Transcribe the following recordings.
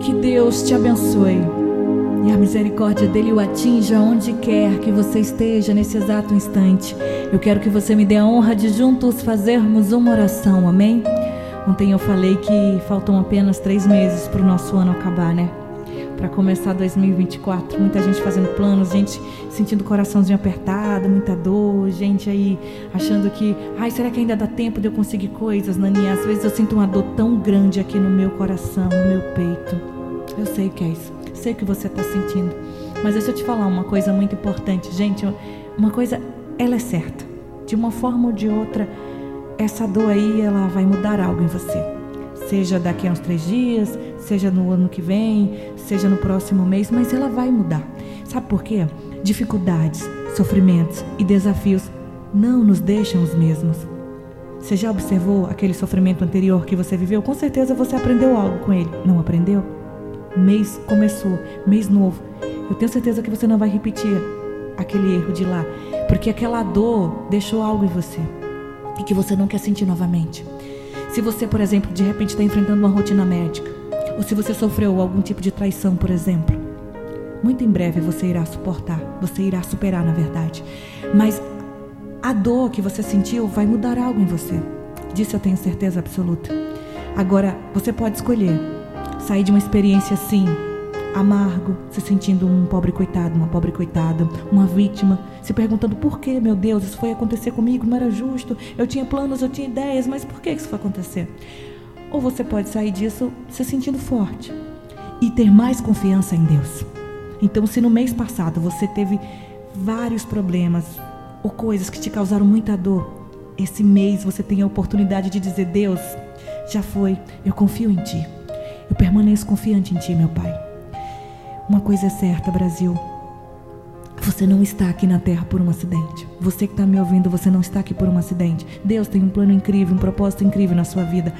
Que Deus te abençoe e a misericórdia dele o atinja onde quer que você esteja nesse exato instante. Eu quero que você me dê a honra de juntos fazermos uma oração, amém? Ontem eu falei que faltam apenas três meses para o nosso ano acabar, né? Para começar 2024. Muita gente fazendo planos, gente sentindo o coraçãozinho apertado, muita dor, gente aí achando que, ai, será que ainda dá tempo de eu conseguir coisas, Nani? Às vezes eu sinto uma dor tão grande aqui no meu coração, no meu peito. Eu sei que é isso sei o que você está sentindo. Mas deixa eu te falar uma coisa muito importante, gente. Uma coisa, ela é certa. De uma forma ou de outra, essa dor aí, ela vai mudar algo em você. Seja daqui a uns três dias, seja no ano que vem, seja no próximo mês, mas ela vai mudar. Sabe por quê? Dificuldades, sofrimentos e desafios não nos deixam os mesmos. Você já observou aquele sofrimento anterior que você viveu? Com certeza você aprendeu algo com ele. Não aprendeu? mês começou, mês novo. Eu tenho certeza que você não vai repetir aquele erro de lá, porque aquela dor deixou algo em você e que você não quer sentir novamente. Se você, por exemplo, de repente está enfrentando uma rotina médica, ou se você sofreu algum tipo de traição, por exemplo, muito em breve você irá suportar, você irá superar, na verdade. Mas a dor que você sentiu vai mudar algo em você. Disso eu tenho certeza absoluta. Agora, você pode escolher sair de uma experiência assim, amargo, se sentindo um pobre coitado, uma pobre coitada, uma vítima, se perguntando por que, meu Deus, isso foi acontecer comigo, não era justo, eu tinha planos, eu tinha ideias, mas por que isso foi acontecer? Ou você pode sair disso se sentindo forte e ter mais confiança em Deus. Então, se no mês passado você teve vários problemas ou coisas que te causaram muita dor, esse mês você tem a oportunidade de dizer: Deus, já foi, eu confio em Ti. Eu permaneço confiante em Ti, meu Pai. Uma coisa é certa, Brasil. Você não está aqui na terra por um acidente. Você que está me ouvindo, você não está aqui por um acidente. Deus tem um plano incrível, um propósito incrível na sua vida.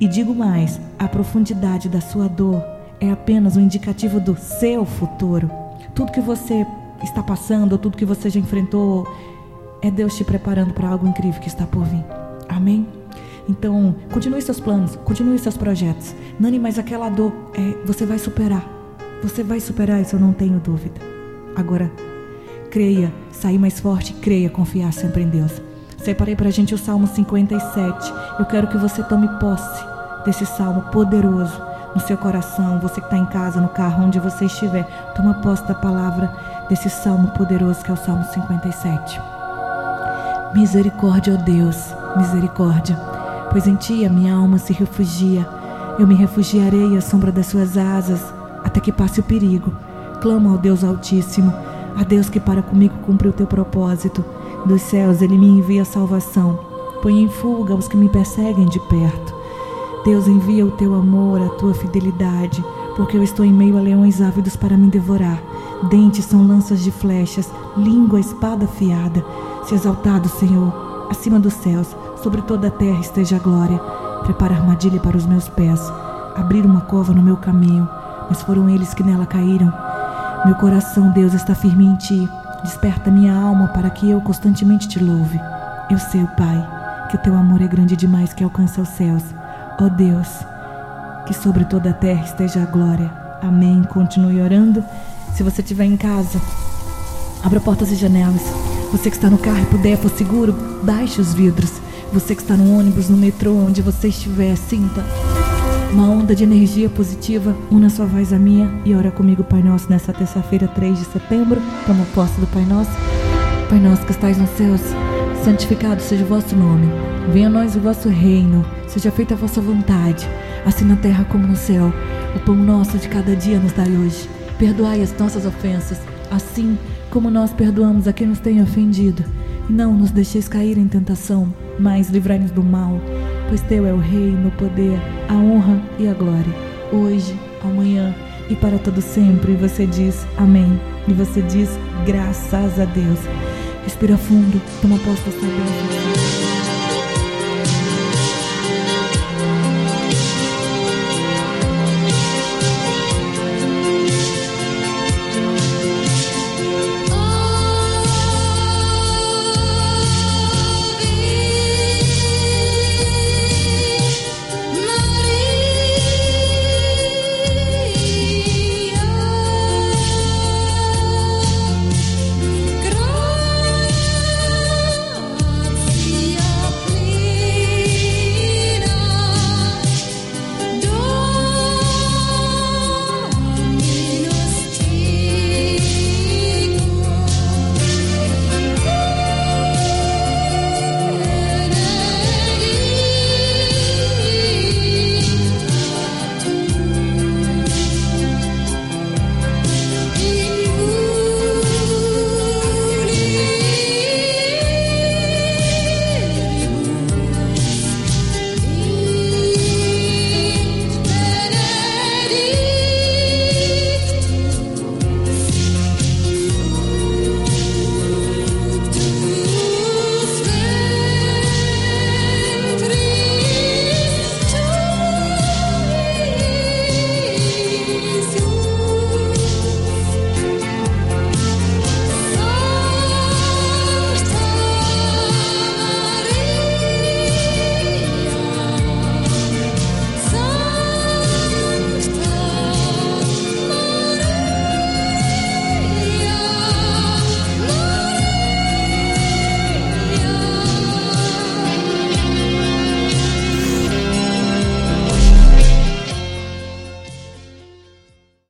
E digo mais: a profundidade da sua dor é apenas um indicativo do seu futuro. Tudo que você está passando, tudo que você já enfrentou, é Deus te preparando para algo incrível que está por vir. Amém? Então, continue seus planos, continue seus projetos. Nani, mas aquela dor, é, você vai superar. Você vai superar, isso eu não tenho dúvida. Agora, creia, sair mais forte, creia, confiar sempre em Deus. Separei para a gente o Salmo 57. Eu quero que você tome posse desse salmo poderoso no seu coração. Você que está em casa, no carro, onde você estiver, toma posse da palavra desse salmo poderoso que é o Salmo 57. Misericórdia, ó oh Deus, misericórdia pois em ti a minha alma se refugia. Eu me refugiarei à sombra das suas asas, até que passe o perigo. Clamo ao Deus Altíssimo, a Deus que para comigo cumpre o teu propósito. Dos céus ele me envia salvação. Põe em fuga os que me perseguem de perto. Deus envia o teu amor, a tua fidelidade, porque eu estou em meio a leões ávidos para me devorar. Dentes são lanças de flechas, língua espada afiada. Se exaltado, Senhor, acima dos céus, Sobre toda a terra esteja a glória. Prepara armadilha para os meus pés. Abrir uma cova no meu caminho, mas foram eles que nela caíram. Meu coração, Deus, está firme em ti. Desperta minha alma para que eu constantemente te louve. Eu sei, Pai, que o teu amor é grande demais que alcança os céus. Ó oh Deus, que sobre toda a terra esteja a glória. Amém. Continue orando. Se você estiver em casa, abra portas e janelas. Você que está no carro e puder, for seguro, baixe os vidros. Você que está no ônibus, no metrô, onde você estiver, sinta uma onda de energia positiva. Una sua voz à minha e ora comigo, Pai Nosso, nessa terça-feira, 3 de setembro. Toma posse do Pai Nosso. Pai Nosso que estais nos céus, santificado seja o vosso nome. Venha a nós o vosso reino. Seja feita a vossa vontade, assim na terra como no céu. O pão nosso de cada dia nos dai hoje. Perdoai as nossas ofensas, assim como nós perdoamos a quem nos tem ofendido. E não nos deixeis cair em tentação mas livrai-nos do mal, pois teu é o reino, o poder, a honra e a glória, hoje, amanhã e para todo sempre. E você diz amém. E você diz graças a Deus. Respira fundo, toma posse da sua bênção.